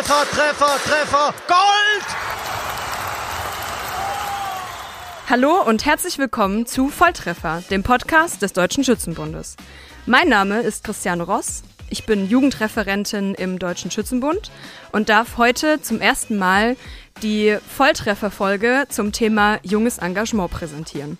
Treffer, Treffer, Treffer, Gold! Hallo und herzlich willkommen zu Volltreffer, dem Podcast des Deutschen Schützenbundes. Mein Name ist Christiane Ross. Ich bin Jugendreferentin im Deutschen Schützenbund und darf heute zum ersten Mal die Volltrefferfolge zum Thema junges Engagement präsentieren.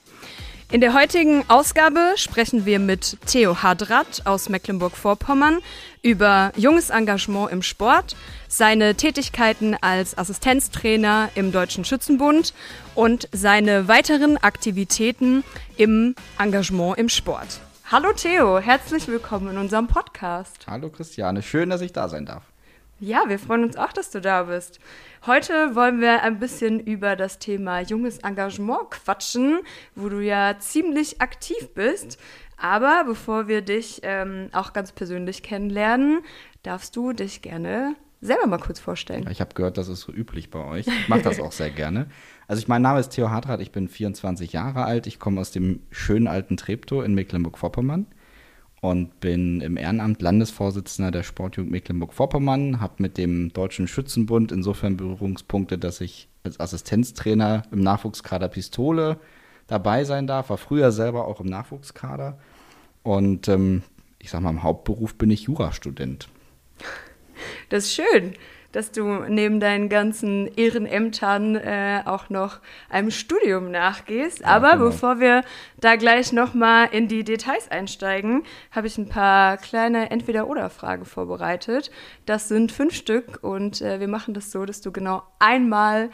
In der heutigen Ausgabe sprechen wir mit Theo Hadrat aus Mecklenburg-Vorpommern über junges Engagement im Sport, seine Tätigkeiten als Assistenztrainer im Deutschen Schützenbund und seine weiteren Aktivitäten im Engagement im Sport. Hallo Theo, herzlich willkommen in unserem Podcast. Hallo Christiane, schön, dass ich da sein darf. Ja, wir freuen uns auch, dass du da bist. Heute wollen wir ein bisschen über das Thema junges Engagement quatschen, wo du ja ziemlich aktiv bist. Aber bevor wir dich ähm, auch ganz persönlich kennenlernen, darfst du dich gerne selber mal kurz vorstellen. Ich habe gehört, das ist so üblich bei euch. Ich mache das auch sehr gerne. Also ich, mein Name ist Theo Hartrat, ich bin 24 Jahre alt. Ich komme aus dem schönen alten Treptow in Mecklenburg-Vorpommern und bin im Ehrenamt Landesvorsitzender der Sportjugend Mecklenburg-Vorpommern, habe mit dem Deutschen Schützenbund insofern Berührungspunkte, dass ich als Assistenztrainer im Nachwuchskader Pistole dabei sein darf, war früher selber auch im Nachwuchskader und ähm, ich sag mal, im Hauptberuf bin ich Jurastudent. Das ist schön dass du neben deinen ganzen Ehrenämtern äh, auch noch einem Studium nachgehst. Ja, Aber genau. bevor wir da gleich nochmal in die Details einsteigen, habe ich ein paar kleine Entweder-Oder-Fragen vorbereitet. Das sind fünf Stück und äh, wir machen das so, dass du genau einmal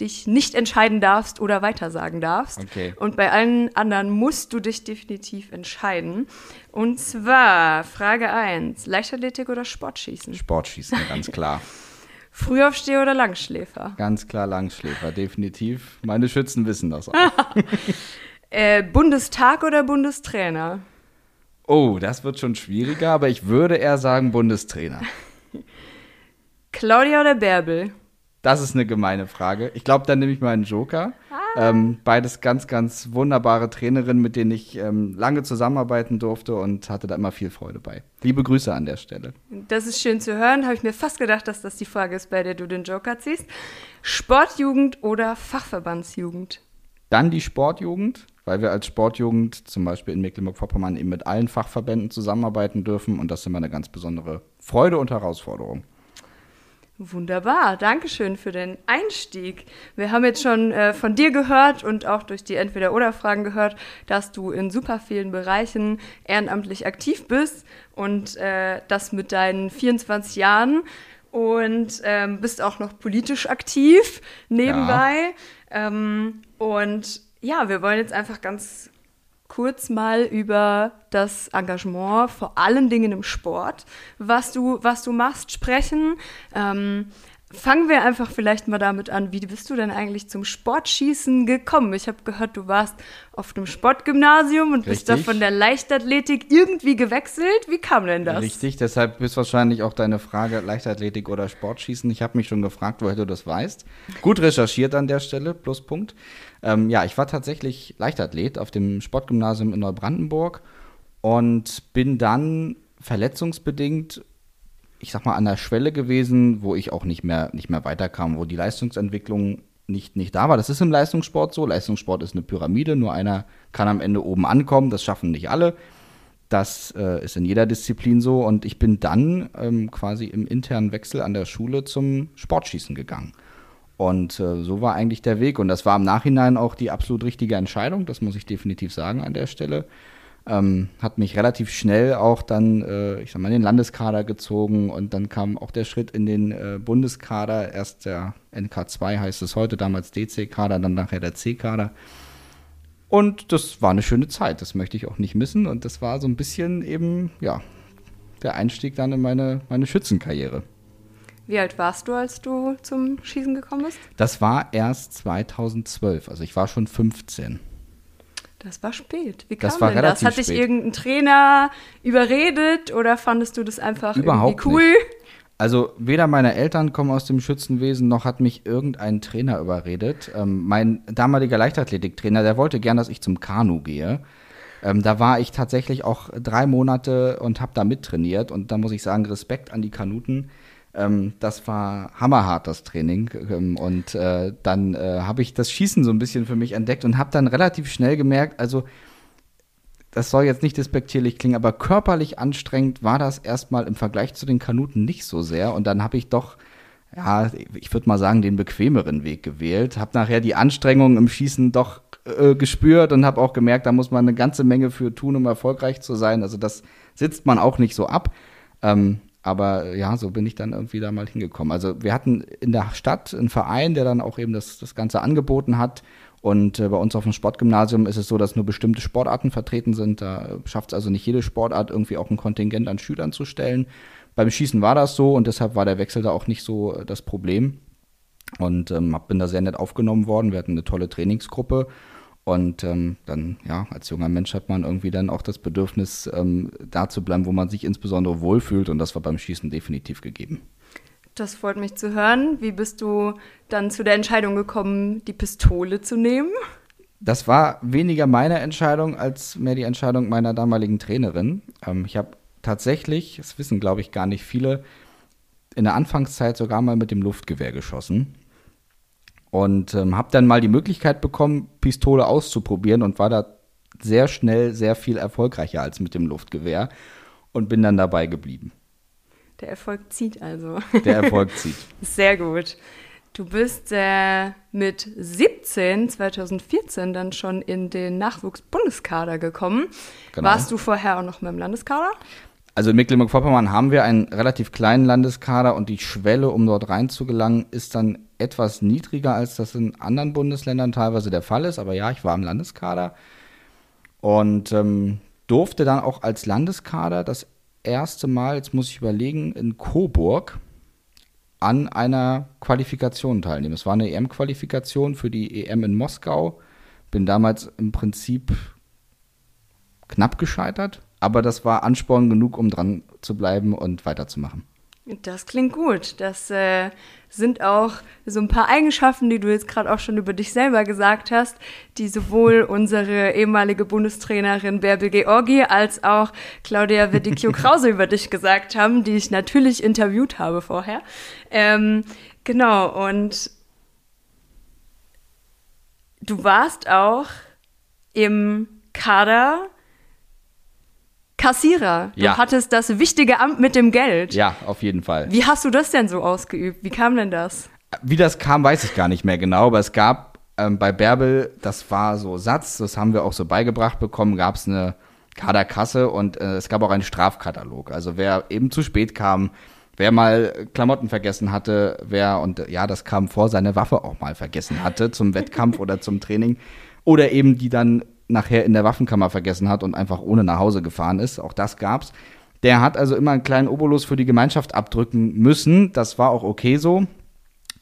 dich nicht entscheiden darfst oder weitersagen darfst. Okay. Und bei allen anderen musst du dich definitiv entscheiden. Und zwar Frage 1, Leichtathletik oder Sportschießen? Sportschießen, ganz klar. Frühaufsteher oder Langschläfer? Ganz klar Langschläfer, definitiv. Meine Schützen wissen das auch. äh, Bundestag oder Bundestrainer? Oh, das wird schon schwieriger, aber ich würde eher sagen Bundestrainer. Claudia oder Bärbel? Das ist eine gemeine Frage. Ich glaube, dann nehme ich mal einen Joker. Ah. Ähm, beides ganz, ganz wunderbare Trainerinnen, mit denen ich ähm, lange zusammenarbeiten durfte und hatte da immer viel Freude bei. Liebe Grüße an der Stelle. Das ist schön zu hören. Habe ich mir fast gedacht, dass das die Frage ist, bei der du den Joker ziehst. Sportjugend oder Fachverbandsjugend? Dann die Sportjugend, weil wir als Sportjugend zum Beispiel in Mecklenburg-Vorpommern eben mit allen Fachverbänden zusammenarbeiten dürfen und das ist immer eine ganz besondere Freude und Herausforderung. Wunderbar, Dankeschön für den Einstieg. Wir haben jetzt schon äh, von dir gehört und auch durch die Entweder-Oder-Fragen gehört, dass du in super vielen Bereichen ehrenamtlich aktiv bist und äh, das mit deinen 24 Jahren und ähm, bist auch noch politisch aktiv nebenbei. Ja. Ähm, und ja, wir wollen jetzt einfach ganz kurz mal über das Engagement, vor allen Dingen im Sport, was du, was du machst, sprechen. Ähm, fangen wir einfach vielleicht mal damit an. Wie bist du denn eigentlich zum Sportschießen gekommen? Ich habe gehört, du warst auf einem Sportgymnasium und Richtig. bist da von der Leichtathletik irgendwie gewechselt. Wie kam denn das? Richtig, deshalb ist wahrscheinlich auch deine Frage Leichtathletik oder Sportschießen. Ich habe mich schon gefragt, woher du das weißt. Gut recherchiert an der Stelle, Pluspunkt. Ähm, ja, ich war tatsächlich Leichtathlet auf dem Sportgymnasium in Neubrandenburg und bin dann verletzungsbedingt, ich sag mal, an der Schwelle gewesen, wo ich auch nicht mehr, nicht mehr weiterkam, wo die Leistungsentwicklung nicht, nicht da war. Das ist im Leistungssport so. Leistungssport ist eine Pyramide, nur einer kann am Ende oben ankommen, das schaffen nicht alle. Das äh, ist in jeder Disziplin so. Und ich bin dann ähm, quasi im internen Wechsel an der Schule zum Sportschießen gegangen. Und äh, so war eigentlich der Weg. Und das war im Nachhinein auch die absolut richtige Entscheidung, das muss ich definitiv sagen an der Stelle. Ähm, hat mich relativ schnell auch dann, äh, ich sag mal, in den Landeskader gezogen und dann kam auch der Schritt in den äh, Bundeskader. Erst der NK2 heißt es heute, damals DC-Kader, dann nachher der C-Kader. Und das war eine schöne Zeit, das möchte ich auch nicht missen. Und das war so ein bisschen eben, ja, der Einstieg dann in meine, meine Schützenkarriere. Wie alt warst du, als du zum Schießen gekommen bist? Das war erst 2012, also ich war schon 15. Das war spät. Wie kam das war denn das? Hat dich irgendein Trainer überredet oder fandest du das einfach Überhaupt irgendwie cool? Nicht. Also weder meine Eltern kommen aus dem Schützenwesen, noch hat mich irgendein Trainer überredet. Ähm, mein damaliger Leichtathletiktrainer, der wollte gern, dass ich zum Kanu gehe. Ähm, da war ich tatsächlich auch drei Monate und habe da mittrainiert. Und da muss ich sagen, Respekt an die Kanuten Ähm, das war hammerhart, das Training. Ähm, und äh, dann äh, habe ich das Schießen so ein bisschen für mich entdeckt und habe dann relativ schnell gemerkt, also das soll jetzt nicht despektierlich klingen, aber körperlich anstrengend war das erstmal im Vergleich zu den Kanuten nicht so sehr. Und dann habe ich doch, ja, ich würde mal sagen, den bequemeren Weg gewählt. Habe nachher die Anstrengungen im Schießen doch äh, gespürt und habe auch gemerkt, da muss man eine ganze Menge für tun, um erfolgreich zu sein. Also das sitzt man auch nicht so ab. Ähm, aber ja, so bin ich dann irgendwie da mal hingekommen. Also wir hatten in der Stadt einen Verein, der dann auch eben das, das Ganze angeboten hat. Und äh, bei uns auf dem Sportgymnasium ist es so, dass nur bestimmte Sportarten vertreten sind. Da schafft es also nicht jede Sportart irgendwie auch ein Kontingent an Schülern zu stellen. Beim Schießen war das so und deshalb war der Wechsel da auch nicht so äh, das Problem. Und ähm, bin da sehr nett aufgenommen worden. Wir hatten eine tolle Trainingsgruppe und ähm, dann, ja, als junger Mensch hat man irgendwie dann auch das Bedürfnis, ähm, da zu bleiben, wo man sich insbesondere wohlfühlt. Und das war beim Schießen definitiv gegeben. Das freut mich zu hören. Wie bist du dann zu der Entscheidung gekommen, die Pistole zu nehmen? Das war weniger meine Entscheidung als mehr die Entscheidung meiner damaligen Trainerin. Ähm, ich habe tatsächlich, das wissen glaube ich gar nicht viele, in der Anfangszeit sogar mal mit dem Luftgewehr geschossen. Und ähm, habe dann mal die Möglichkeit bekommen, Pistole auszuprobieren und war da sehr schnell sehr viel erfolgreicher als mit dem Luftgewehr und bin dann dabei geblieben. Der Erfolg zieht also. Der Erfolg zieht. Sehr gut. Du bist äh, mit 17, 2014 dann schon in den Nachwuchsbundeskader gekommen. Genau. Warst du vorher auch noch mit dem Landeskader? Also in Mecklenburg-Vorpommern haben wir einen relativ kleinen Landeskader und die Schwelle, um dort reinzugelangen, ist dann etwas niedriger, als das in anderen Bundesländern teilweise der Fall ist. Aber ja, ich war im Landeskader und ähm, durfte dann auch als Landeskader das erste Mal, jetzt muss ich überlegen, in Coburg an einer Qualifikation teilnehmen. Es war eine EM-Qualifikation für die EM in Moskau. Bin damals im Prinzip knapp gescheitert, aber das war Ansporn genug, um dran zu bleiben und weiterzumachen. Das klingt gut. Das äh, sind auch so ein paar Eigenschaften, die du jetzt gerade auch schon über dich selber gesagt hast, die sowohl unsere ehemalige Bundestrainerin Bärbel Georgi als auch Claudia Vedicchio-Krause über dich gesagt haben, die ich natürlich interviewt habe vorher. Ähm, genau, und du warst auch im Kader Kassierer. Du ja. hattest das wichtige Amt mit dem Geld. Ja, auf jeden Fall. Wie hast du das denn so ausgeübt? Wie kam denn das? Wie das kam, weiß ich gar nicht mehr genau, aber es gab ähm, bei Bärbel, das war so Satz, das haben wir auch so beigebracht bekommen, gab es eine Kaderkasse und äh, es gab auch einen Strafkatalog. Also wer eben zu spät kam, wer mal Klamotten vergessen hatte, wer, und ja, das kam vor, seine Waffe auch mal vergessen hatte zum Wettkampf oder zum Training. Oder eben die dann nachher in der Waffenkammer vergessen hat und einfach ohne nach Hause gefahren ist. Auch das gab's. Der hat also immer einen kleinen Obolus für die Gemeinschaft abdrücken müssen. Das war auch okay so.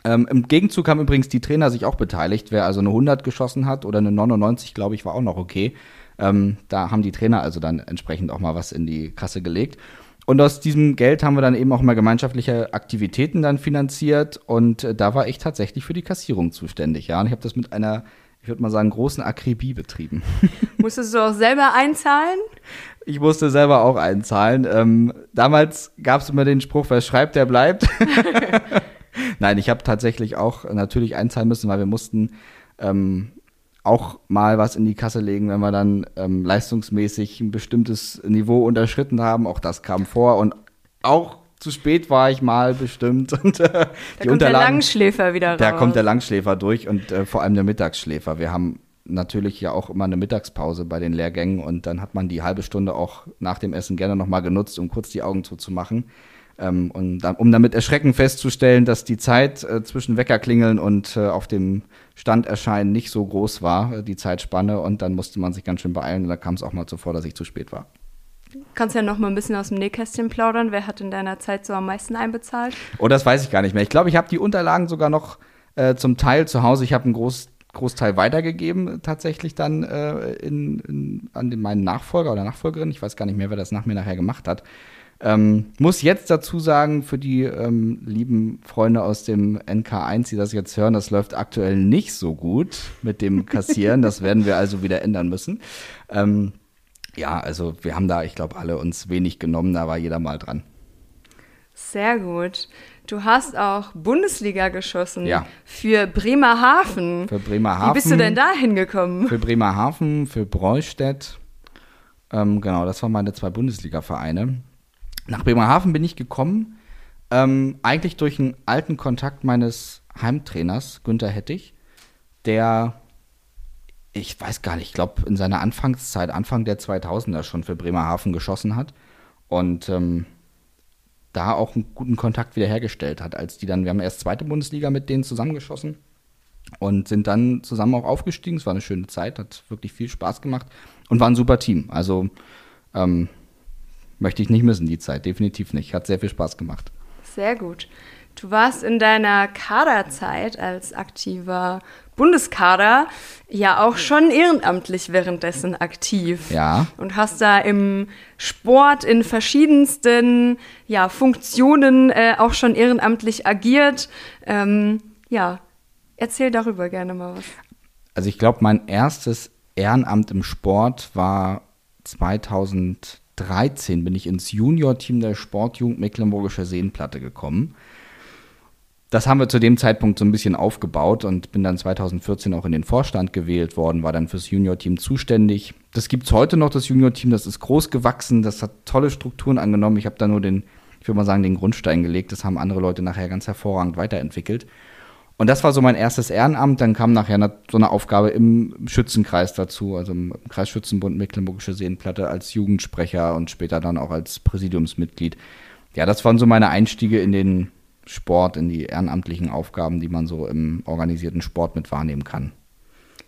Ähm, Im Gegenzug haben übrigens die Trainer sich auch beteiligt. Wer also eine 100 geschossen hat oder eine 99, glaube ich, war auch noch okay. Ähm, da haben die Trainer also dann entsprechend auch mal was in die Kasse gelegt. Und aus diesem Geld haben wir dann eben auch mal gemeinschaftliche Aktivitäten dann finanziert. Und äh, da war ich tatsächlich für die Kassierung zuständig. Ja, und ich habe das mit einer ich würde mal sagen, großen Akribie betrieben. Musstest du auch selber einzahlen? Ich musste selber auch einzahlen. Ähm, damals gab es immer den Spruch, wer schreibt, der bleibt. Nein, ich habe tatsächlich auch natürlich einzahlen müssen, weil wir mussten ähm, auch mal was in die Kasse legen, wenn wir dann ähm, leistungsmäßig ein bestimmtes Niveau unterschritten haben. Auch das kam vor und auch zu spät war ich mal bestimmt. Und, äh, da die kommt der Langschläfer wieder raus. Da kommt der Langschläfer durch und äh, vor allem der Mittagsschläfer. Wir haben natürlich ja auch immer eine Mittagspause bei den Lehrgängen und dann hat man die halbe Stunde auch nach dem Essen gerne nochmal genutzt, um kurz die Augen zuzumachen. Ähm, und dann, um damit erschreckend festzustellen, dass die Zeit äh, zwischen Weckerklingeln und äh, auf dem Stand erscheinen nicht so groß war, äh, die Zeitspanne. Und dann musste man sich ganz schön beeilen und da kam es auch mal zuvor, dass ich zu spät war. Kannst ja noch mal ein bisschen aus dem Nähkästchen plaudern. Wer hat in deiner Zeit so am meisten einbezahlt? Oh, das weiß ich gar nicht mehr. Ich glaube, ich habe die Unterlagen sogar noch äh, zum Teil zu Hause. Ich habe einen Groß, Großteil weitergegeben, tatsächlich dann äh, in, in, an den, meinen Nachfolger oder Nachfolgerin. Ich weiß gar nicht mehr, wer das nach mir nachher gemacht hat. Ähm, muss jetzt dazu sagen, für die ähm, lieben Freunde aus dem NK1, die das jetzt hören, das läuft aktuell nicht so gut mit dem Kassieren. das werden wir also wieder ändern müssen. Ähm, ja, also wir haben da, ich glaube, alle uns wenig genommen, da war jeder mal dran. Sehr gut. Du hast auch Bundesliga geschossen. Ja. Für Bremerhaven. Für Bremerhaven. Wie bist du denn da hingekommen? Für Bremerhaven, für Breustedt. Ähm, genau, das waren meine zwei Bundesliga-Vereine. Nach Bremerhaven bin ich gekommen, ähm, eigentlich durch einen alten Kontakt meines Heimtrainers, Günther Hettich, der, ich weiß gar nicht, ich glaube, in seiner Anfangszeit, Anfang der 2000er schon für Bremerhaven geschossen hat. Und ähm, da auch einen guten Kontakt wiederhergestellt hat, als die dann, wir haben erst zweite Bundesliga mit denen zusammengeschossen und sind dann zusammen auch aufgestiegen. Es war eine schöne Zeit, hat wirklich viel Spaß gemacht und war ein super Team. Also ähm, möchte ich nicht missen, die Zeit, definitiv nicht. Hat sehr viel Spaß gemacht. Sehr gut. Du warst in deiner Kaderzeit als aktiver Bundeskader ja auch schon ehrenamtlich währenddessen aktiv. Ja. Und hast da im Sport in verschiedensten ja, Funktionen äh, auch schon ehrenamtlich agiert. Ähm, ja, erzähl darüber gerne mal was. Also ich glaube, mein erstes Ehrenamt im Sport war 2013 bin ich ins Junior-Team der Sportjugend Mecklenburgische Seenplatte gekommen das haben wir zu dem Zeitpunkt so ein bisschen aufgebaut und bin dann 2014 auch in den Vorstand gewählt worden, war dann fürs Junior-Team zuständig. Das gibt es heute noch, das Junior-Team, das ist groß gewachsen, das hat tolle Strukturen angenommen. Ich habe da nur den, ich würde mal sagen, den Grundstein gelegt. Das haben andere Leute nachher ganz hervorragend weiterentwickelt. Und das war so mein erstes Ehrenamt. Dann kam nachher so eine Aufgabe im Schützenkreis dazu, also im Kreisschützenbund Mecklenburgische Seenplatte als Jugendsprecher und später dann auch als Präsidiumsmitglied. Ja, das waren so meine Einstiege in den Sport, in die ehrenamtlichen Aufgaben, die man so im organisierten Sport mit wahrnehmen kann.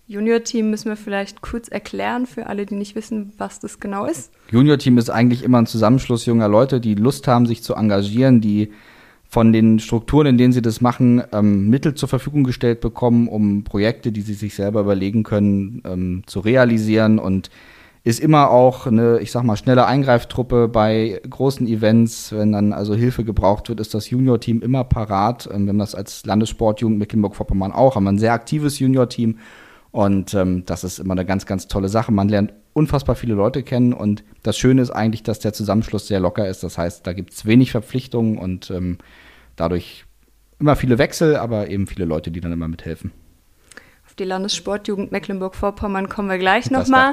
Junior-Team müssen wir vielleicht kurz erklären für alle, die nicht wissen, was das genau ist. Junior-Team ist eigentlich immer ein Zusammenschluss junger Leute, die Lust haben, sich zu engagieren, die von den Strukturen, in denen sie das machen, ähm, Mittel zur Verfügung gestellt bekommen, um Projekte, die sie sich selber überlegen können, ähm, zu realisieren und ist immer auch eine, ich sag mal, schnelle Eingreiftruppe bei großen Events. Wenn dann also Hilfe gebraucht wird, ist das Junior-Team immer parat. Ähm, wir haben das als Landessportjugend Mecklenburg-Vorpommern auch, haben ein sehr aktives Junior-Team. Und ähm, das ist immer eine ganz, ganz tolle Sache. Man lernt unfassbar viele Leute kennen und das Schöne ist eigentlich, dass der Zusammenschluss sehr locker ist. Das heißt, da gibt es wenig Verpflichtungen und ähm, dadurch immer viele Wechsel, aber eben viele Leute, die dann immer mithelfen die Landessportjugend Mecklenburg-Vorpommern kommen wir gleich nochmal.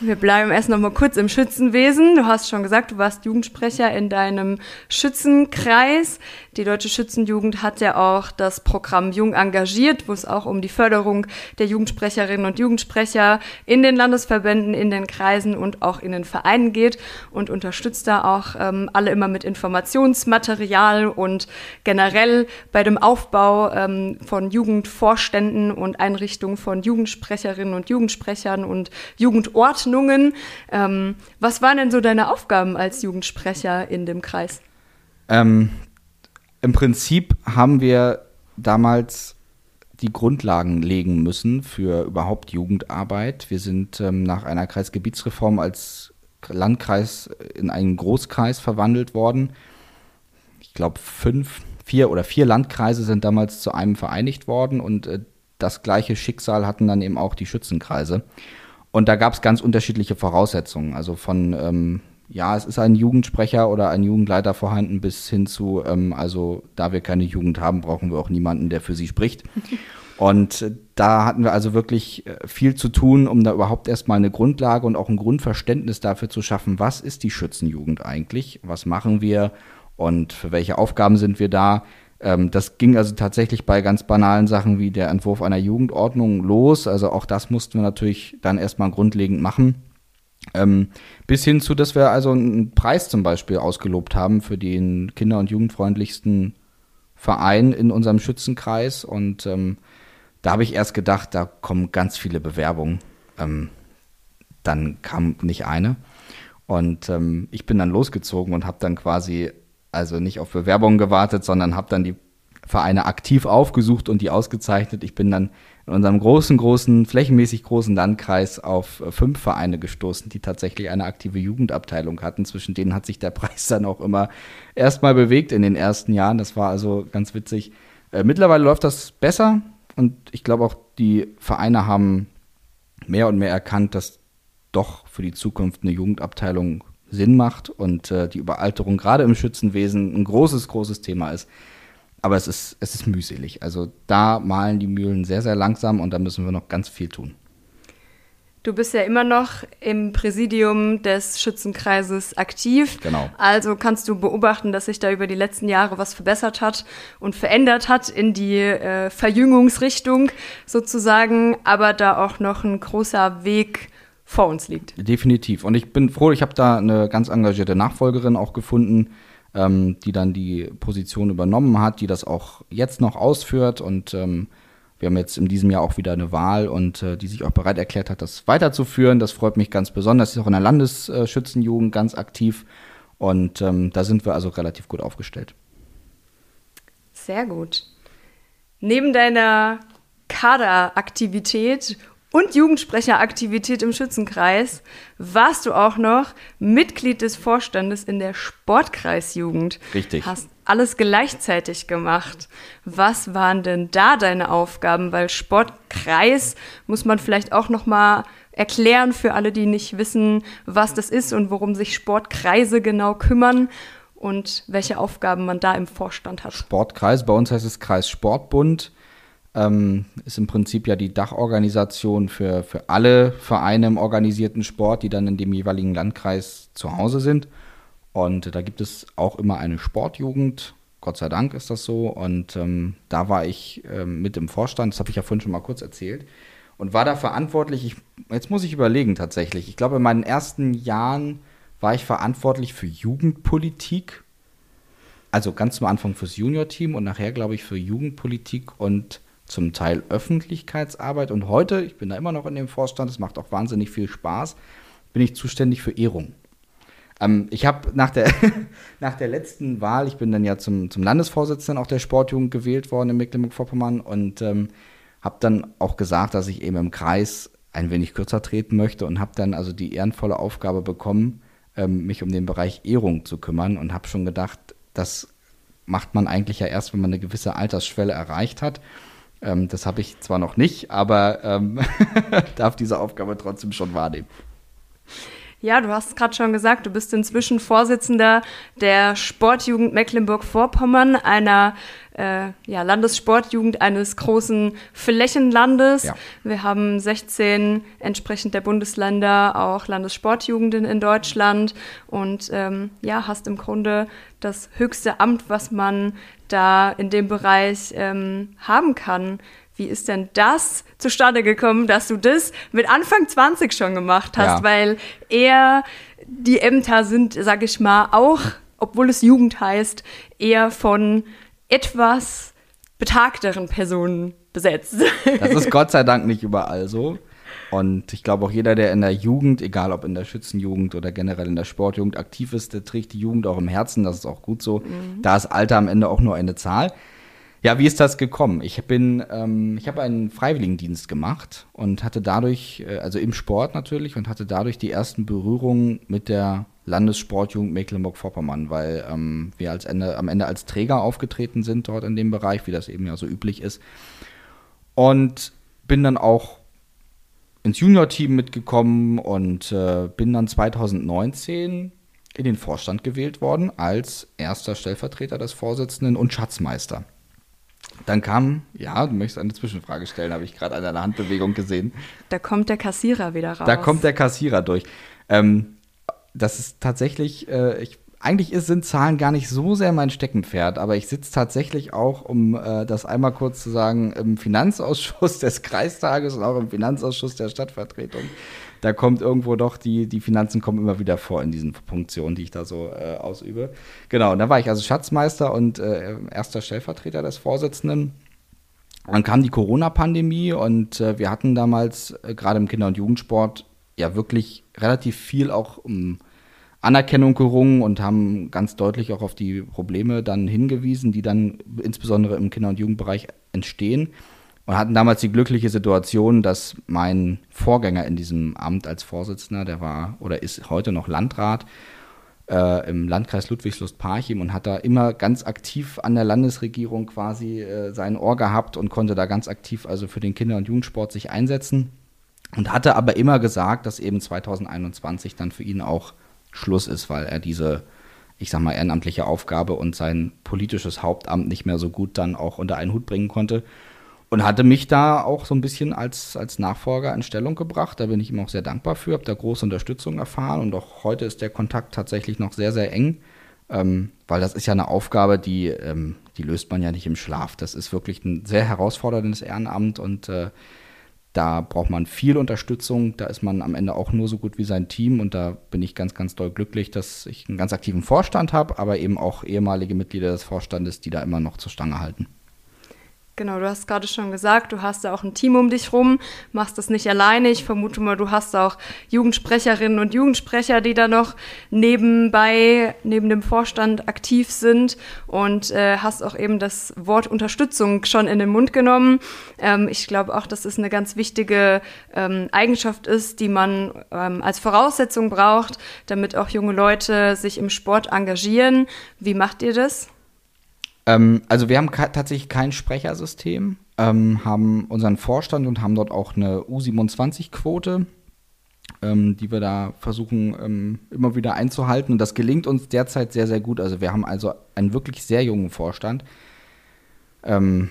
Wir bleiben erst nochmal kurz im Schützenwesen. Du hast schon gesagt, du warst Jugendsprecher in deinem Schützenkreis. Die Deutsche Schützenjugend hat ja auch das Programm Jung engagiert, wo es auch um die Förderung der Jugendsprecherinnen und Jugendsprecher in den Landesverbänden, in den Kreisen und auch in den Vereinen geht und unterstützt da auch ähm, alle immer mit Informationsmaterial und generell bei dem Aufbau ähm, von Jugendvorständen und Einrichtungen von Jugendsprecherinnen und Jugendsprechern und Jugendordnungen. Ähm, was waren denn so deine Aufgaben als Jugendsprecher in dem Kreis? Ähm, im Prinzip haben wir damals die Grundlagen legen müssen für überhaupt Jugendarbeit. Wir sind ähm, nach einer Kreisgebietsreform als Landkreis in einen Großkreis verwandelt worden. Ich glaube, fünf, vier oder vier Landkreise sind damals zu einem vereinigt worden und äh, das gleiche Schicksal hatten dann eben auch die Schützenkreise. Und da gab es ganz unterschiedliche Voraussetzungen. Also von ähm, ja, es ist ein Jugendsprecher oder ein Jugendleiter vorhanden, bis hin zu, ähm, also da wir keine Jugend haben, brauchen wir auch niemanden, der für sie spricht. Und äh, da hatten wir also wirklich äh, viel zu tun, um da überhaupt erstmal eine Grundlage und auch ein Grundverständnis dafür zu schaffen, was ist die Schützenjugend eigentlich, was machen wir und für welche Aufgaben sind wir da. Ähm, das ging also tatsächlich bei ganz banalen Sachen wie der Entwurf einer Jugendordnung los. Also auch das mussten wir natürlich dann erstmal grundlegend machen. Ähm, bis hin zu, dass wir also einen Preis zum Beispiel ausgelobt haben für den kinder- und jugendfreundlichsten Verein in unserem Schützenkreis. Und ähm, da habe ich erst gedacht, da kommen ganz viele Bewerbungen. Ähm, dann kam nicht eine. Und ähm, ich bin dann losgezogen und habe dann quasi also nicht auf Bewerbungen gewartet, sondern habe dann die Vereine aktiv aufgesucht und die ausgezeichnet. Ich bin dann in unserem großen, großen, flächenmäßig großen Landkreis auf äh, fünf Vereine gestoßen, die tatsächlich eine aktive Jugendabteilung hatten. Zwischen denen hat sich der Preis dann auch immer erstmal bewegt in den ersten Jahren. Das war also ganz witzig. Äh, mittlerweile läuft das besser und ich glaube auch die Vereine haben mehr und mehr erkannt, dass doch für die Zukunft eine Jugendabteilung Sinn macht und äh, die Überalterung gerade im Schützenwesen ein großes, großes Thema ist. aber es ist, es ist mühselig. Also da malen die Mühlen sehr, sehr langsam und da müssen wir noch ganz viel tun. Du bist ja immer noch im Präsidium des Schützenkreises aktiv. Genau. Also kannst du beobachten, dass sich da über die letzten Jahre was verbessert hat und verändert hat in die äh, Verjüngungsrichtung sozusagen, aber da auch noch ein großer Weg vor uns liegt. Definitiv. Und ich bin froh, ich habe da eine ganz engagierte Nachfolgerin auch gefunden, ähm, die dann die Position übernommen hat, die das auch jetzt noch ausführt und ähm, wir haben jetzt in diesem Jahr auch wieder eine Wahl und äh, die sich auch bereit erklärt hat, das weiterzuführen. Das freut mich ganz besonders. Sie ist auch in der Landesschützenjugend ganz aktiv und ähm, da sind wir also relativ gut aufgestellt. Sehr gut. Neben deiner Kaderaktivität und Jugendsprecheraktivität im Schützenkreis warst du auch noch Mitglied des Vorstandes in der Sportkreisjugend. Richtig. Hast alles gleichzeitig gemacht. Was waren denn da deine Aufgaben? Weil Sportkreis muss man vielleicht auch noch mal erklären für alle, die nicht wissen, was das ist und worum sich Sportkreise genau kümmern und welche Aufgaben man da im Vorstand hat. Sportkreis, bei uns heißt es Kreis Sportbund ähm, ist im Prinzip ja die Dachorganisation für, für alle Vereine im organisierten Sport, die dann in dem jeweiligen Landkreis zu Hause sind. Und da gibt es auch immer eine Sportjugend. Gott sei Dank ist das so. Und ähm, da war ich ähm, mit im Vorstand, das habe ich ja vorhin schon mal kurz erzählt, und war da verantwortlich. Ich, jetzt muss ich überlegen tatsächlich. Ich glaube, in meinen ersten Jahren war ich verantwortlich für Jugendpolitik. Also ganz zum Anfang fürs Junior-Team und nachher, glaube ich, für Jugendpolitik und zum Teil Öffentlichkeitsarbeit und heute, ich bin da immer noch in dem Vorstand, es macht auch wahnsinnig viel Spaß, bin ich zuständig für Ehrung. Ähm, ich habe nach der, nach der letzten Wahl, ich bin dann ja zum, zum Landesvorsitzenden auch der Sportjugend gewählt worden in Mecklenburg-Vorpommern und ähm, habe dann auch gesagt, dass ich eben im Kreis ein wenig kürzer treten möchte und habe dann also die ehrenvolle Aufgabe bekommen, ähm, mich um den Bereich Ehrung zu kümmern und habe schon gedacht, das macht man eigentlich ja erst, wenn man eine gewisse Altersschwelle erreicht hat. Ähm, das habe ich zwar noch nicht, aber ähm, darf diese Aufgabe trotzdem schon wahrnehmen. Ja, du hast es gerade schon gesagt, du bist inzwischen Vorsitzender der Sportjugend Mecklenburg-Vorpommern, einer äh, ja, Landessportjugend eines großen Flächenlandes. Ja. Wir haben 16 entsprechend der Bundesländer auch Landessportjugenden in Deutschland und ähm, ja, hast im Grunde das höchste Amt, was man da in dem Bereich ähm, haben kann. Wie ist denn das zustande gekommen, dass du das mit Anfang 20 schon gemacht hast? Ja. Weil eher die Ämter sind, sag ich mal, auch, obwohl es Jugend heißt, eher von etwas betagteren Personen besetzt. Das ist Gott sei Dank nicht überall so. Und ich glaube auch jeder, der in der Jugend, egal ob in der Schützenjugend oder generell in der Sportjugend aktiv ist, der trägt die Jugend auch im Herzen. Das ist auch gut so. Mhm. Da ist Alter am Ende auch nur eine Zahl. Ja, wie ist das gekommen? Ich bin, ähm, ich habe einen Freiwilligendienst gemacht und hatte dadurch, äh, also im Sport natürlich, und hatte dadurch die ersten Berührungen mit der Landessportjugend Mecklenburg-Vorpommern, weil ähm, wir als Ende, am Ende als Träger aufgetreten sind dort in dem Bereich, wie das eben ja so üblich ist. Und bin dann auch ins Junior-Team mitgekommen und äh, bin dann 2019 in den Vorstand gewählt worden als erster Stellvertreter des Vorsitzenden und Schatzmeister. Dann kam, ja, du möchtest eine Zwischenfrage stellen, habe ich gerade an deiner Handbewegung gesehen. Da kommt der Kassierer wieder raus. Da kommt der Kassierer durch. Ähm, das ist tatsächlich, äh, ich, eigentlich ist, sind Zahlen gar nicht so sehr mein Steckenpferd, aber ich sitze tatsächlich auch, um äh, das einmal kurz zu sagen, im Finanzausschuss des Kreistages und auch im Finanzausschuss der Stadtvertretung da kommt irgendwo doch, die, die Finanzen kommen immer wieder vor in diesen Funktionen, die ich da so äh, ausübe. Genau, und da war ich also Schatzmeister und äh, erster Stellvertreter des Vorsitzenden. Dann kam die Corona-Pandemie und äh, wir hatten damals äh, gerade im Kinder- und Jugendsport ja wirklich relativ viel auch um Anerkennung gerungen und haben ganz deutlich auch auf die Probleme dann hingewiesen, die dann insbesondere im Kinder- und Jugendbereich entstehen und hatten damals die glückliche Situation, dass mein Vorgänger in diesem Amt als Vorsitzender, der war oder ist heute noch Landrat äh, im Landkreis Ludwigslust-Parchim und hat da immer ganz aktiv an der Landesregierung quasi äh, sein Ohr gehabt und konnte da ganz aktiv also für den Kinder- und Jugendsport sich einsetzen und hatte aber immer gesagt, dass eben 2021 dann für ihn auch Schluss ist, weil er diese ich sag mal, ehrenamtliche Aufgabe und sein politisches Hauptamt nicht mehr so gut dann auch unter einen Hut bringen konnte. Und hatte mich da auch so ein bisschen als, als Nachfolger in Stellung gebracht. Da bin ich ihm auch sehr dankbar für, habe da große Unterstützung erfahren und auch heute ist der Kontakt tatsächlich noch sehr, sehr eng, ähm, weil das ist ja eine Aufgabe, die, ähm, die löst man ja nicht im Schlaf. Das ist wirklich ein sehr herausforderndes Ehrenamt und äh, da braucht man viel Unterstützung. Da ist man am Ende auch nur so gut wie sein Team. Und da bin ich ganz, ganz doll glücklich, dass ich einen ganz aktiven Vorstand habe, aber eben auch ehemalige Mitglieder des Vorstandes, die da immer noch zur Stange halten. Genau, du hast gerade schon gesagt, du hast da auch ein Team um dich rum, machst das nicht alleine. Ich vermute mal, du hast auch Jugendsprecherinnen und Jugendsprecher, die da noch nebenbei, neben dem Vorstand aktiv sind und äh, hast auch eben das Wort Unterstützung schon in den Mund genommen. Ähm, ich glaube auch, dass es eine ganz wichtige ähm, Eigenschaft ist, die man ähm, als Voraussetzung braucht, damit auch junge Leute sich im Sport engagieren. Wie macht ihr das? Ähm, also wir haben tatsächlich kein Sprechersystem, ähm, haben unseren Vorstand und haben dort auch eine U27-Quote, ähm, die wir da versuchen ähm, immer wieder einzuhalten. Und das gelingt uns derzeit sehr, sehr gut. Also wir haben also einen wirklich sehr jungen Vorstand. Ähm,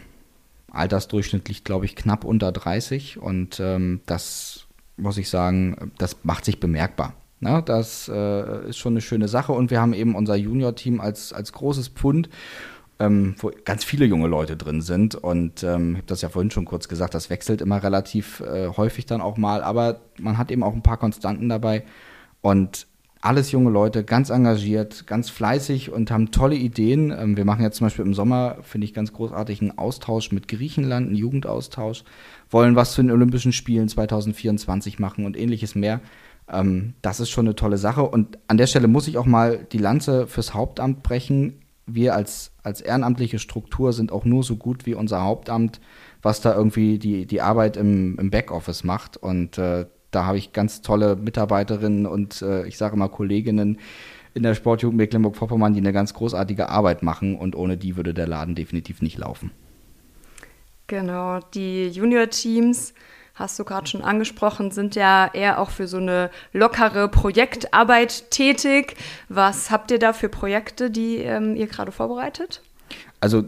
Altersdurchschnitt liegt, glaube ich, knapp unter 30 und ähm, das muss ich sagen, das macht sich bemerkbar. Na, ne? das äh, ist schon eine schöne Sache und wir haben eben unser Junior-Team als, als großes Pfund ähm, wo ganz viele junge Leute drin sind. Und ähm, ich habe das ja vorhin schon kurz gesagt, das wechselt immer relativ äh, häufig dann auch mal, aber man hat eben auch ein paar Konstanten dabei. Und alles junge Leute, ganz engagiert, ganz fleißig und haben tolle Ideen. Ähm, wir machen jetzt zum Beispiel im Sommer, finde ich ganz großartig, einen Austausch mit Griechenland, einen Jugendaustausch, wollen was zu den Olympischen Spielen 2024 machen und ähnliches mehr. Ähm, das ist schon eine tolle Sache. Und an der Stelle muss ich auch mal die Lanze fürs Hauptamt brechen wir als, als ehrenamtliche Struktur sind auch nur so gut wie unser Hauptamt, was da irgendwie die, die Arbeit im, im Backoffice macht. Und äh, da habe ich ganz tolle Mitarbeiterinnen und äh, ich sage mal Kolleginnen in der Sportjugend Mecklenburg-Vorpommern, die eine ganz großartige Arbeit machen und ohne die würde der Laden definitiv nicht laufen. Genau, die Junior-Teams hast du gerade schon angesprochen, sind ja eher auch für so eine lockere Projektarbeit tätig. Was habt ihr da für Projekte, die ähm, ihr gerade vorbereitet? Also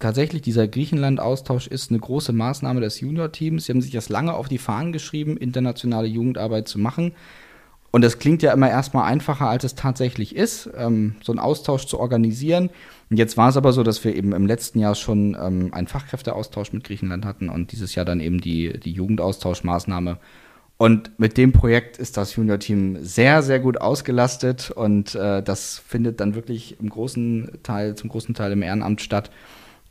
tatsächlich, dieser Griechenland-Austausch ist eine große Maßnahme des Junior-Teams. Sie haben sich das lange auf die Fahnen geschrieben, internationale Jugendarbeit zu machen. Und das klingt ja immer erstmal einfacher, als es tatsächlich ist, ähm, so einen Austausch zu organisieren. Und jetzt war es aber so, dass wir eben im letzten Jahr schon ähm, einen Fachkräfteaustausch mit Griechenland hatten und dieses Jahr dann eben die, die Jugendaustauschmaßnahme. Und mit dem Projekt ist das Junior-Team sehr, sehr gut ausgelastet und äh, das findet dann wirklich im großen Teil, zum großen Teil im Ehrenamt statt.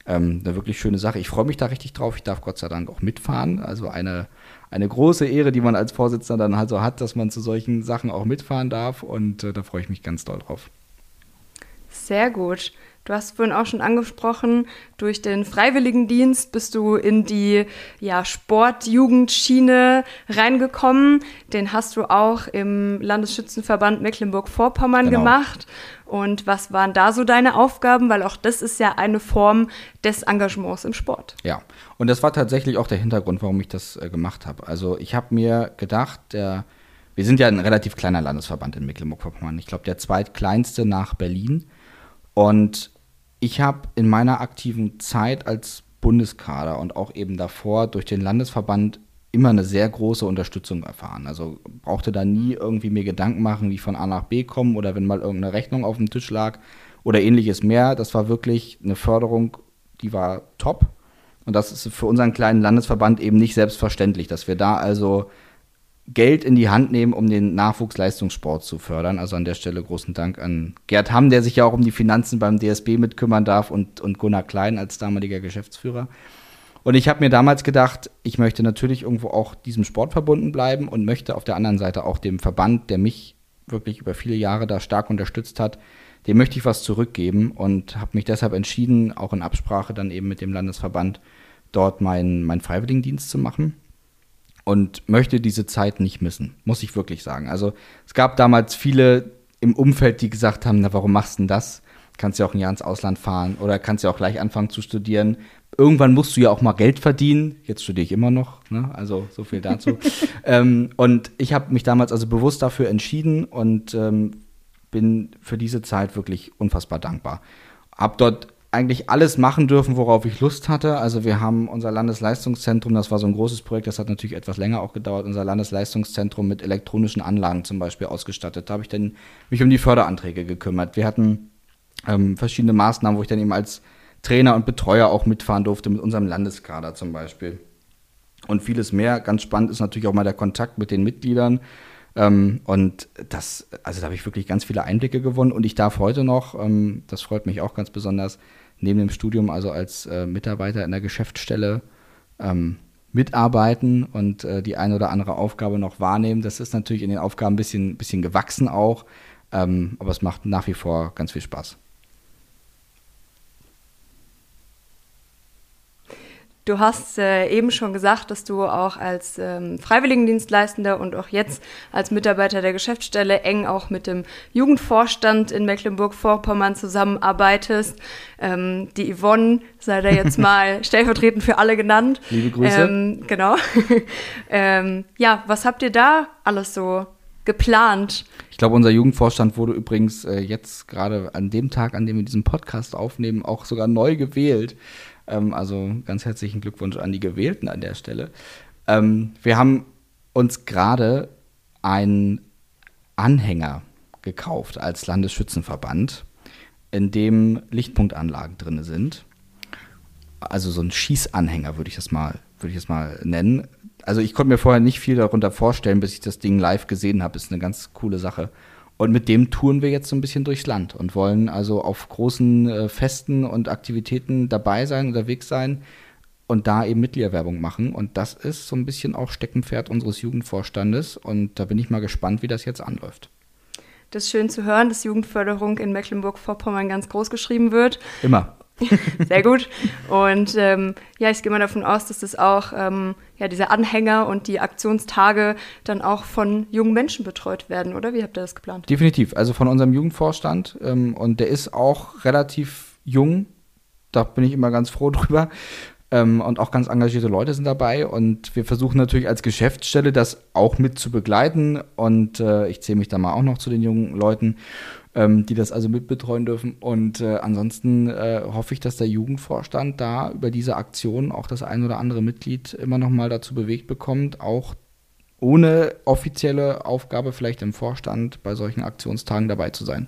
Ähm, eine wirklich schöne Sache. Ich freue mich da richtig drauf. Ich darf Gott sei Dank auch mitfahren. Also eine eine große Ehre, die man als Vorsitzender dann halt so hat, dass man zu solchen Sachen auch mitfahren darf. Und äh, da freue ich mich ganz doll drauf. Sehr gut. Du hast vorhin auch schon angesprochen, durch den Freiwilligendienst bist du in die ja, Sportjugendschiene reingekommen. Den hast du auch im Landesschützenverband Mecklenburg-Vorpommern genau. gemacht. Und was waren da so deine Aufgaben? Weil auch das ist ja eine Form des Engagements im Sport. Ja, und das war tatsächlich auch der Hintergrund, warum ich das äh, gemacht habe. Also ich habe mir gedacht, der, wir sind ja ein relativ kleiner Landesverband in Mecklenburg-Vorpommern. Ich glaube, der zweitkleinste nach Berlin. Und ich habe in meiner aktiven Zeit als Bundeskader und auch eben davor durch den Landesverband immer eine sehr große Unterstützung erfahren. Also brauchte da nie irgendwie mir Gedanken machen, wie von A nach B kommen oder wenn mal irgendeine Rechnung auf dem Tisch lag oder ähnliches mehr. Das war wirklich eine Förderung, die war top. Und das ist für unseren kleinen Landesverband eben nicht selbstverständlich, dass wir da also Geld in die Hand nehmen, um den Nachwuchsleistungssport zu fördern. Also an der Stelle großen Dank an Gerd Hamm, der sich ja auch um die Finanzen beim DSB mitkümmern darf und, und Gunnar Klein als damaliger Geschäftsführer. Und ich habe mir damals gedacht, ich möchte natürlich irgendwo auch diesem Sport verbunden bleiben und möchte auf der anderen Seite auch dem Verband, der mich wirklich über viele Jahre da stark unterstützt hat, dem möchte ich was zurückgeben und habe mich deshalb entschieden, auch in Absprache dann eben mit dem Landesverband, dort meinen mein Freiwilligendienst zu machen und möchte diese Zeit nicht missen, muss ich wirklich sagen. Also es gab damals viele im Umfeld, die gesagt haben, na warum machst du denn das? Kannst ja auch ein Jahr ins Ausland fahren oder kannst ja auch gleich anfangen zu studieren irgendwann musst du ja auch mal Geld verdienen. Jetzt studiere ich immer noch, ne? also so viel dazu. ähm, und ich habe mich damals also bewusst dafür entschieden und ähm, bin für diese Zeit wirklich unfassbar dankbar. Hab dort eigentlich alles machen dürfen, worauf ich Lust hatte. Also wir haben unser Landesleistungszentrum, das war so ein großes Projekt, das hat natürlich etwas länger auch gedauert, unser Landesleistungszentrum mit elektronischen Anlagen zum Beispiel ausgestattet. Da habe ich dann mich um die Förderanträge gekümmert. Wir hatten ähm, verschiedene Maßnahmen, wo ich dann eben als Trainer und Betreuer auch mitfahren durfte mit unserem Landeskader zum Beispiel. Und vieles mehr. Ganz spannend ist natürlich auch mal der Kontakt mit den Mitgliedern. Ähm, und das, also da habe ich wirklich ganz viele Einblicke gewonnen. Und ich darf heute noch, ähm, das freut mich auch ganz besonders, neben dem Studium, also als äh, Mitarbeiter in der Geschäftsstelle, ähm, mitarbeiten und äh, die eine oder andere Aufgabe noch wahrnehmen. Das ist natürlich in den Aufgaben ein bisschen, bisschen gewachsen auch, ähm, aber es macht nach wie vor ganz viel Spaß. Du hast äh, eben schon gesagt, dass du auch als ähm, Freiwilligendienstleistender und auch jetzt als Mitarbeiter der Geschäftsstelle eng auch mit dem Jugendvorstand in Mecklenburg-Vorpommern zusammenarbeitest. Ähm, die Yvonne sei da jetzt mal stellvertretend für alle genannt. Liebe Grüße. Ähm, genau. ähm, ja, was habt ihr da alles so geplant? Ich glaube, unser Jugendvorstand wurde übrigens äh, jetzt gerade an dem Tag, an dem wir diesen Podcast aufnehmen, auch sogar neu gewählt. Ähm, also ganz herzlichen Glückwunsch an die Gewählten an der Stelle. Ähm, wir haben uns gerade einen Anhänger gekauft als Landesschützenverband, in dem Lichtpunktanlagen drin sind. Also so ein Schießanhänger würde ich das würde ich das mal nennen. Also ich konnte mir vorher nicht viel darunter vorstellen, bis ich das Ding live gesehen habe. Ist eine ganz coole Sache. Und mit dem touren wir jetzt so ein bisschen durchs Land und wollen also auf großen äh, Festen und Aktivitäten dabei sein, unterwegs sein und da eben Mitgliederwerbung machen. Und das ist so ein bisschen auch Steckenpferd unseres Jugendvorstandes. Und da bin ich mal gespannt, wie das jetzt anläuft. Das ist schön zu hören, dass Jugendförderung in Mecklenburg-Vorpommern ganz groß geschrieben wird. Immer. Sehr gut. Und ähm, ja, ich gehe mal davon aus, dass das auch ähm, ja, diese Anhänger und die Aktionstage dann auch von jungen Menschen betreut werden, oder? Wie habt ihr das geplant? Definitiv. Also von unserem Jugendvorstand. Ähm, und der ist auch relativ jung. Da bin ich immer ganz froh drüber. Ähm, und auch ganz engagierte Leute sind dabei. Und wir versuchen natürlich als Geschäftsstelle das auch mit zu begleiten. Und äh, ich zähle mich da mal auch noch zu den jungen Leuten ähm, die das also mitbetreuen dürfen. Und äh, ansonsten äh, hoffe ich, dass der Jugendvorstand da über diese Aktion auch das ein oder andere Mitglied immer noch mal dazu bewegt bekommt, auch ohne offizielle Aufgabe vielleicht im Vorstand bei solchen Aktionstagen dabei zu sein.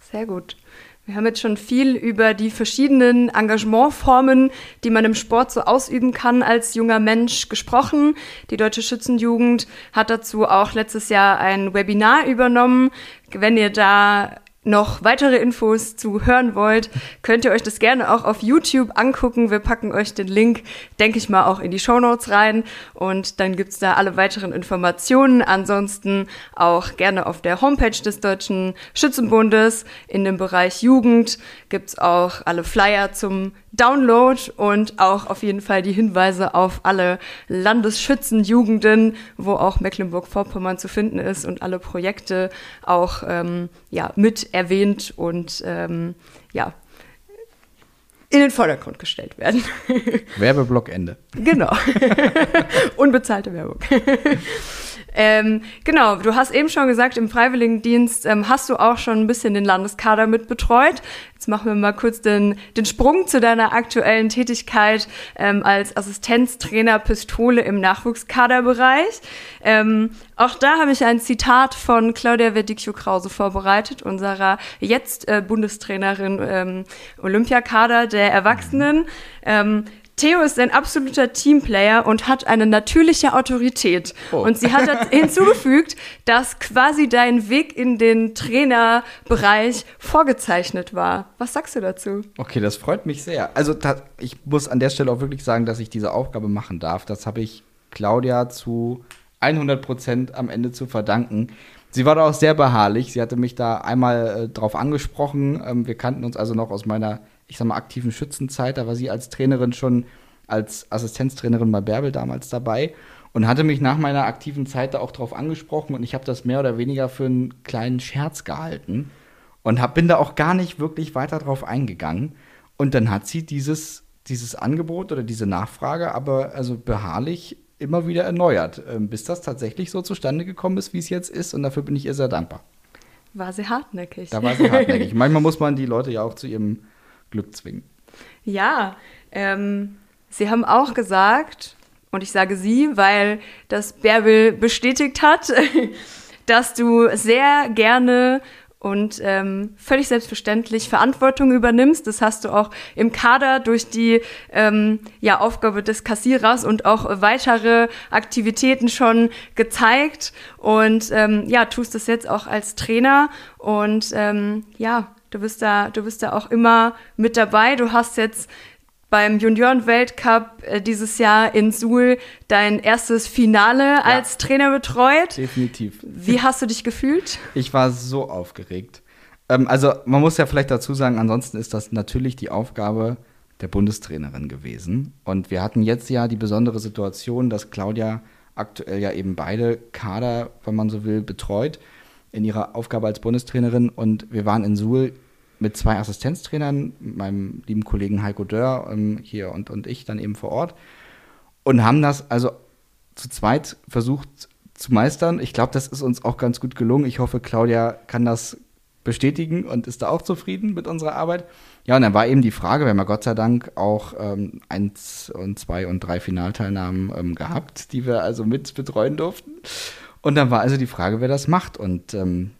Sehr gut. Wir haben jetzt schon viel über die verschiedenen Engagementformen, die man im Sport so ausüben kann als junger Mensch gesprochen. Die Deutsche Schützenjugend hat dazu auch letztes Jahr ein Webinar übernommen. Wenn ihr da noch weitere Infos zu hören wollt, könnt ihr euch das gerne auch auf YouTube angucken. Wir packen euch den Link, denke ich mal, auch in die Show Notes rein und dann gibt's da alle weiteren Informationen. Ansonsten auch gerne auf der Homepage des Deutschen Schützenbundes in dem Bereich Jugend gibt's auch alle Flyer zum Download und auch auf jeden Fall die Hinweise auf alle Landesschützenjugenden, wo auch Mecklenburg-Vorpommern zu finden ist und alle Projekte auch ähm, ja, mit erwähnt und ähm, ja, in den Vordergrund gestellt werden. Werbeblock Ende. Genau. Unbezahlte Werbung. Ähm, genau, du hast eben schon gesagt, im Freiwilligendienst ähm, hast du auch schon ein bisschen den Landeskader mit betreut. Jetzt machen wir mal kurz den, den Sprung zu deiner aktuellen Tätigkeit ähm, als Assistenztrainer Pistole im Nachwuchskaderbereich. Ähm, auch da habe ich ein Zitat von Claudia Verdicchio-Krause vorbereitet, unserer jetzt äh, Bundestrainerin ähm, Olympiakader der Erwachsenen. Theo ist ein absoluter Teamplayer und hat eine natürliche Autorität. Oh. Und sie hat hinzugefügt, dass quasi dein Weg in den Trainerbereich vorgezeichnet war. Was sagst du dazu? Okay, das freut mich sehr. Also ich muss an der Stelle auch wirklich sagen, dass ich diese Aufgabe machen darf. Das habe ich Claudia zu 100 Prozent am Ende zu verdanken. Sie war da auch sehr beharrlich. Sie hatte mich da einmal äh, drauf angesprochen. Ähm, wir kannten uns also noch aus meiner ich sag mal, aktiven Schützenzeit. Da war sie als Trainerin schon, als Assistenztrainerin bei Bärbel damals dabei und hatte mich nach meiner aktiven Zeit da auch drauf angesprochen und ich habe das mehr oder weniger für einen kleinen Scherz gehalten und hab, bin da auch gar nicht wirklich weiter drauf eingegangen. Und dann hat sie dieses, dieses Angebot oder diese Nachfrage aber also beharrlich immer wieder erneuert, ähm, bis das tatsächlich so zustande gekommen ist, wie es jetzt ist. Und dafür bin ich ihr sehr dankbar. war sie hartnäckig. Da war sie hartnäckig. Manchmal muss man die Leute ja auch zu ihrem Glück zwingen. Ja, ähm, sie haben auch gesagt, und ich sage sie, weil das Bärbel bestätigt hat, dass du sehr gerne und ähm, völlig selbstverständlich Verantwortung übernimmst. Das hast du auch im Kader durch die ähm, ja, Aufgabe des Kassierers und auch weitere Aktivitäten schon gezeigt. Und ähm, ja, tust das jetzt auch als Trainer. Und ähm, ja, du bist da, du bist da auch immer mit dabei. Du hast jetzt beim Junioren-Weltcup äh, dieses Jahr in Suhl dein erstes Finale ja. als Trainer betreut. Definitiv. Wie hast du dich gefühlt? Ich war so aufgeregt. Ähm, also man muss ja vielleicht dazu sagen, ansonsten ist das natürlich die Aufgabe der Bundestrainerin gewesen. Und wir hatten jetzt ja die besondere Situation, dass Claudia aktuell ja eben beide Kader, wenn man so will, betreut in ihrer Aufgabe als Bundestrainerin. Und wir waren in Suhl mit zwei Assistenztrainern, meinem lieben Kollegen Heiko Dörr ähm, hier und, und ich dann eben vor Ort und haben das also zu zweit versucht zu meistern. Ich glaube, das ist uns auch ganz gut gelungen. Ich hoffe, Claudia kann das bestätigen und ist da auch zufrieden mit unserer Arbeit. Ja, und dann war eben die Frage, wir haben ja Gott sei Dank auch ähm, eins und zwei und drei Finalteilnahmen ähm, gehabt, die wir also mit betreuen durften. Und dann war also die Frage, wer das macht. Und ähm,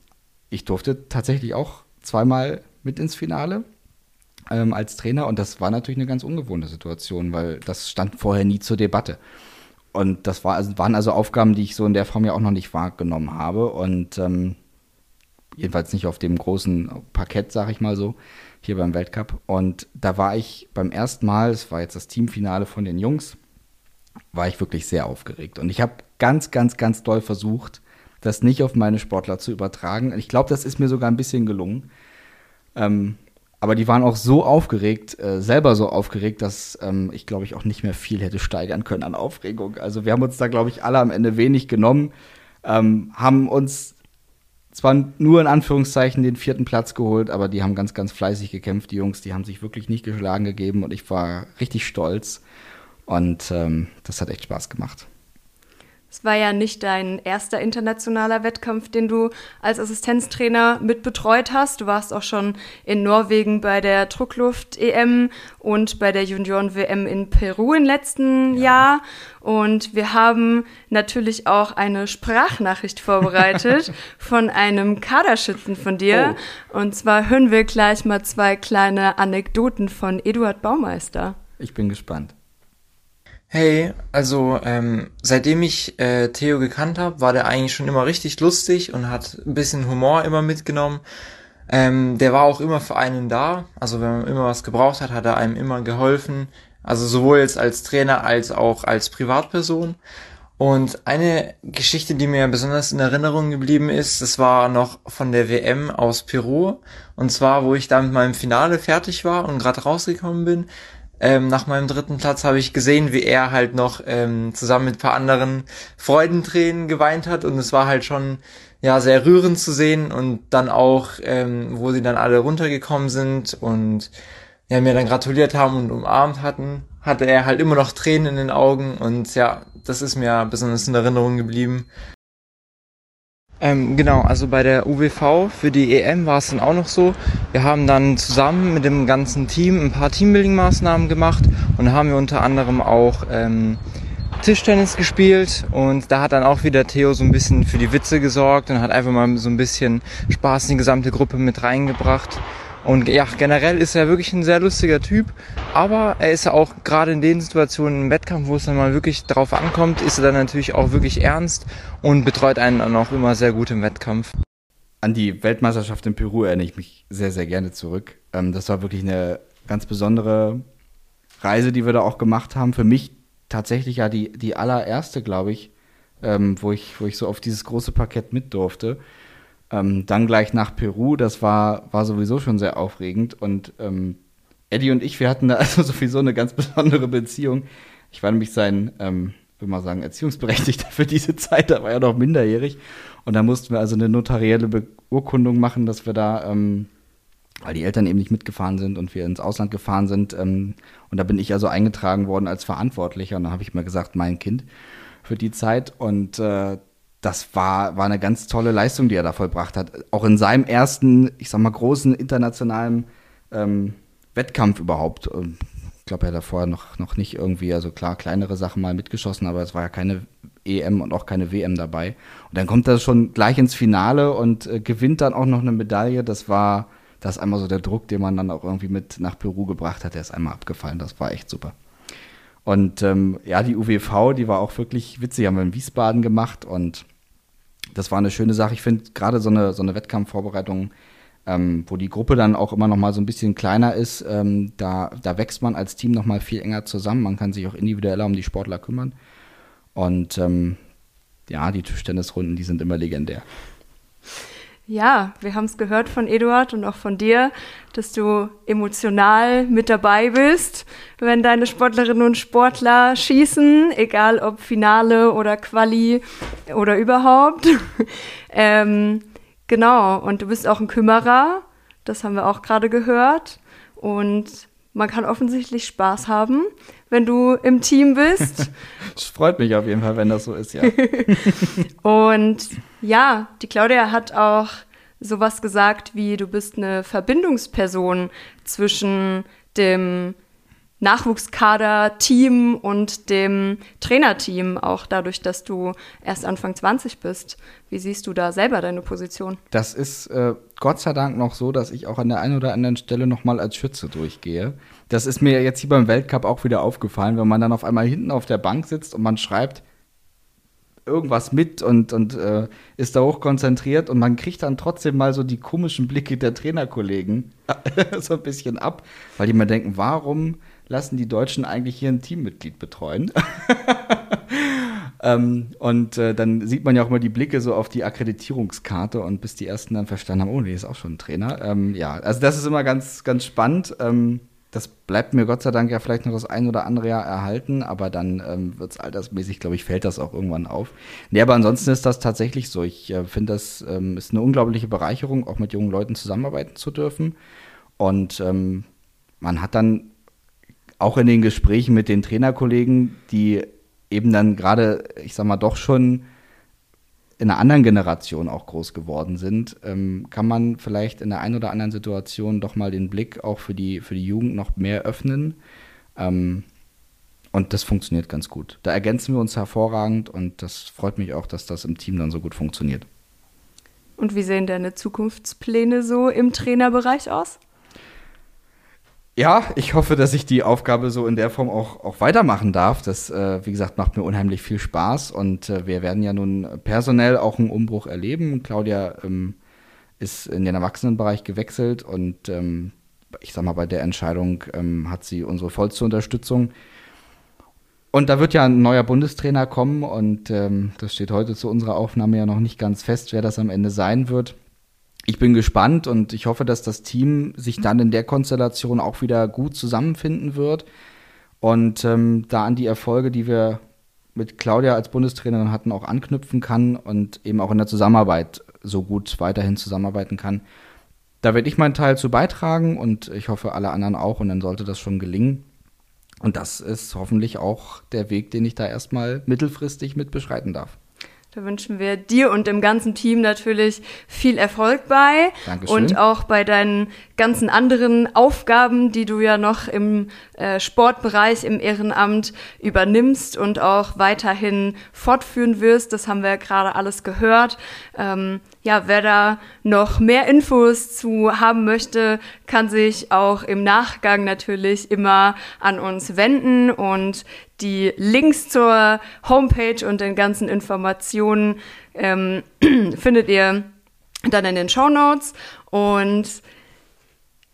ich durfte tatsächlich auch zweimal mit ins Finale ähm, als Trainer. Und das war natürlich eine ganz ungewohnte Situation, weil das stand vorher nie zur Debatte. Und das war, also, waren also Aufgaben, die ich so in der Form ja auch noch nicht wahrgenommen habe. Und ähm, jedenfalls nicht auf dem großen Parkett, sag ich mal so, hier beim Weltcup. Und da war ich beim ersten Mal, es war jetzt das Teamfinale von den Jungs, war ich wirklich sehr aufgeregt. Und ich habe ganz, ganz, ganz doll versucht, das nicht auf meine Sportler zu übertragen. Ich glaube, das ist mir sogar ein bisschen gelungen. Ähm, aber die waren auch so aufgeregt, äh, selber so aufgeregt, dass ähm, ich glaube ich auch nicht mehr viel hätte steigern können an Aufregung. Also wir haben uns da glaube ich alle am Ende wenig genommen, ähm, haben uns zwar nur in Anführungszeichen den vierten Platz geholt, aber die haben ganz, ganz fleißig gekämpft, die Jungs, die haben sich wirklich nicht geschlagen gegeben und ich war richtig stolz und ähm, das hat echt Spaß gemacht. Es war ja nicht dein erster internationaler Wettkampf, den du als Assistenztrainer mit betreut hast. Du warst auch schon in Norwegen bei der Druckluft-EM und bei der Junioren-WM in Peru im letzten ja. Jahr. Und wir haben natürlich auch eine Sprachnachricht vorbereitet von einem Kaderschützen von dir. Oh. Und zwar hören wir gleich mal zwei kleine Anekdoten von Eduard Baumeister. Ich bin gespannt. Hey, also ähm, seitdem ich äh, Theo gekannt habe, war der eigentlich schon immer richtig lustig und hat ein bisschen Humor immer mitgenommen. Ähm, der war auch immer für einen da. Also wenn man immer was gebraucht hat, hat er einem immer geholfen. Also sowohl jetzt als Trainer als auch als Privatperson. Und eine Geschichte, die mir besonders in Erinnerung geblieben ist, das war noch von der WM aus Peru. Und zwar, wo ich da mit meinem Finale fertig war und gerade rausgekommen bin, ähm, nach meinem dritten Platz habe ich gesehen, wie er halt noch ähm, zusammen mit ein paar anderen Freudentränen geweint hat. Und es war halt schon ja sehr rührend zu sehen. Und dann auch, ähm, wo sie dann alle runtergekommen sind und ja, mir dann gratuliert haben und umarmt hatten, hatte er halt immer noch Tränen in den Augen. Und ja, das ist mir besonders in Erinnerung geblieben. Ähm, genau, also bei der UWV für die EM war es dann auch noch so. Wir haben dann zusammen mit dem ganzen Team ein paar Teambuilding-Maßnahmen gemacht und haben wir unter anderem auch ähm, Tischtennis gespielt und da hat dann auch wieder Theo so ein bisschen für die Witze gesorgt und hat einfach mal so ein bisschen Spaß in die gesamte Gruppe mit reingebracht. Und ja, generell ist er wirklich ein sehr lustiger Typ, aber er ist ja auch gerade in den Situationen im Wettkampf, wo es dann mal wirklich drauf ankommt, ist er dann natürlich auch wirklich ernst und betreut einen dann auch immer sehr gut im Wettkampf. An die Weltmeisterschaft in Peru erinnere ich mich sehr, sehr gerne zurück. Ähm, das war wirklich eine ganz besondere Reise, die wir da auch gemacht haben. Für mich tatsächlich ja die, die allererste, glaube ich, ähm, wo ich, wo ich so auf dieses große Parkett mit durfte. Ähm, dann gleich nach Peru, das war, war sowieso schon sehr aufregend. Und ähm, Eddie und ich, wir hatten da also sowieso eine ganz besondere Beziehung. Ich war nämlich sein, ähm, würde mal sagen, Erziehungsberechtigter für diese Zeit, da war er noch minderjährig. Und da mussten wir also eine notarielle Beurkundung machen, dass wir da, ähm, weil die Eltern eben nicht mitgefahren sind und wir ins Ausland gefahren sind. Ähm, und da bin ich also eingetragen worden als Verantwortlicher. Und da habe ich mir gesagt, mein Kind für die Zeit. Und äh, das war, war eine ganz tolle Leistung, die er da vollbracht hat. Auch in seinem ersten, ich sag mal, großen internationalen ähm, Wettkampf überhaupt. Ich glaube, er hat da vorher noch, noch nicht irgendwie, also klar, kleinere Sachen mal mitgeschossen, aber es war ja keine EM und auch keine WM dabei. Und dann kommt er schon gleich ins Finale und äh, gewinnt dann auch noch eine Medaille. Das war, das einmal so der Druck, den man dann auch irgendwie mit nach Peru gebracht hat, der ist einmal abgefallen. Das war echt super. Und ähm, ja, die UWV, die war auch wirklich witzig, haben wir in Wiesbaden gemacht und das war eine schöne Sache. Ich finde gerade so eine, so eine Wettkampfvorbereitung, ähm, wo die Gruppe dann auch immer noch mal so ein bisschen kleiner ist, ähm, da, da wächst man als Team noch mal viel enger zusammen. Man kann sich auch individueller um die Sportler kümmern. Und ähm, ja, die Tischtennisrunden, die sind immer legendär. Ja, wir haben es gehört von Eduard und auch von dir, dass du emotional mit dabei bist, wenn deine Sportlerinnen und Sportler schießen, egal ob Finale oder Quali oder überhaupt. ähm, genau, und du bist auch ein Kümmerer, das haben wir auch gerade gehört. Und man kann offensichtlich Spaß haben, wenn du im Team bist. Es freut mich auf jeden Fall, wenn das so ist, ja. und ja, die Claudia hat auch sowas gesagt wie, du bist eine Verbindungsperson zwischen dem Nachwuchskader-Team und dem Trainerteam, auch dadurch, dass du erst Anfang 20 bist. Wie siehst du da selber deine Position? Das ist äh, Gott sei Dank noch so, dass ich auch an der einen oder anderen Stelle nochmal als Schütze durchgehe. Das ist mir jetzt hier beim Weltcup auch wieder aufgefallen, wenn man dann auf einmal hinten auf der Bank sitzt und man schreibt irgendwas mit und, und äh, ist da hoch konzentriert und man kriegt dann trotzdem mal so die komischen Blicke der Trainerkollegen so ein bisschen ab, weil die mal denken, warum lassen die Deutschen eigentlich hier ein Teammitglied betreuen. ähm, und äh, dann sieht man ja auch immer die Blicke so auf die Akkreditierungskarte und bis die ersten dann verstanden haben, oh, nee, ist auch schon ein Trainer. Ähm, ja, also das ist immer ganz, ganz spannend. Ähm, das bleibt mir Gott sei Dank ja vielleicht noch das ein oder andere Jahr erhalten, aber dann ähm, wird es altersmäßig, glaube ich, fällt das auch irgendwann auf. Nee, aber ansonsten ist das tatsächlich so. Ich äh, finde, das ähm, ist eine unglaubliche Bereicherung, auch mit jungen Leuten zusammenarbeiten zu dürfen. Und ähm, man hat dann auch in den Gesprächen mit den Trainerkollegen, die eben dann gerade, ich sag mal, doch schon in einer anderen Generation auch groß geworden sind, ähm, kann man vielleicht in der einen oder anderen Situation doch mal den Blick auch für die, für die Jugend noch mehr öffnen. Ähm, und das funktioniert ganz gut. Da ergänzen wir uns hervorragend und das freut mich auch, dass das im Team dann so gut funktioniert. Und wie sehen deine Zukunftspläne so im Trainerbereich aus? Ja, ich hoffe, dass ich die Aufgabe so in der Form auch, auch weitermachen darf. Das, äh, wie gesagt, macht mir unheimlich viel Spaß und äh, wir werden ja nun personell auch einen Umbruch erleben. Claudia ähm, ist in den Erwachsenenbereich gewechselt und ähm, ich sag mal, bei der Entscheidung ähm, hat sie unsere vollste Unterstützung. Und da wird ja ein neuer Bundestrainer kommen und ähm, das steht heute zu unserer Aufnahme ja noch nicht ganz fest, wer das am Ende sein wird ich bin gespannt und ich hoffe, dass das Team sich dann in der Konstellation auch wieder gut zusammenfinden wird und ähm, da an die Erfolge, die wir mit Claudia als Bundestrainerin hatten, auch anknüpfen kann und eben auch in der Zusammenarbeit so gut weiterhin zusammenarbeiten kann. Da werde ich meinen Teil zu beitragen und ich hoffe alle anderen auch und dann sollte das schon gelingen. Und das ist hoffentlich auch der Weg, den ich da erstmal mittelfristig mit beschreiten darf. Da wünschen wir dir und dem ganzen Team natürlich viel Erfolg bei. Dankeschön. Und auch bei deinen ganzen anderen Aufgaben, die du ja noch im äh, Sportbereich, im Ehrenamt übernimmst und auch weiterhin fortführen wirst. Das haben wir ja gerade alles gehört. Ähm, ja, wer da noch mehr Infos zu haben möchte, kann sich auch im Nachgang natürlich immer an uns wenden und die Links zur Homepage und den ganzen Informationen ähm, findet ihr dann in den Show Notes. Und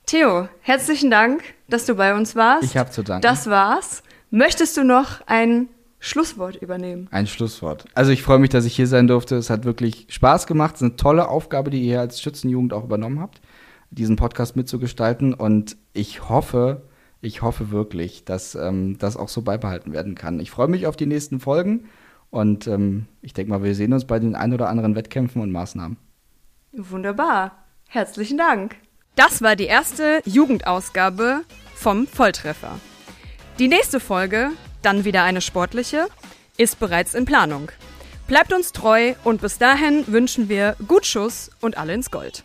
Theo, herzlichen Dank, dass du bei uns warst. Ich habe zu danken. Das war's. Möchtest du noch ein Schlusswort übernehmen? Ein Schlusswort. Also ich freue mich, dass ich hier sein durfte. Es hat wirklich Spaß gemacht. Es ist eine tolle Aufgabe, die ihr hier als Schützenjugend auch übernommen habt, diesen Podcast mitzugestalten. Und ich hoffe, ich hoffe wirklich, dass ähm, das auch so beibehalten werden kann. Ich freue mich auf die nächsten Folgen und ähm, ich denke mal, wir sehen uns bei den ein oder anderen Wettkämpfen und Maßnahmen. Wunderbar. Herzlichen Dank. Das war die erste Jugendausgabe vom Volltreffer. Die nächste Folge, dann wieder eine sportliche, ist bereits in Planung. Bleibt uns treu und bis dahin wünschen wir gut Schuss und alle ins Gold.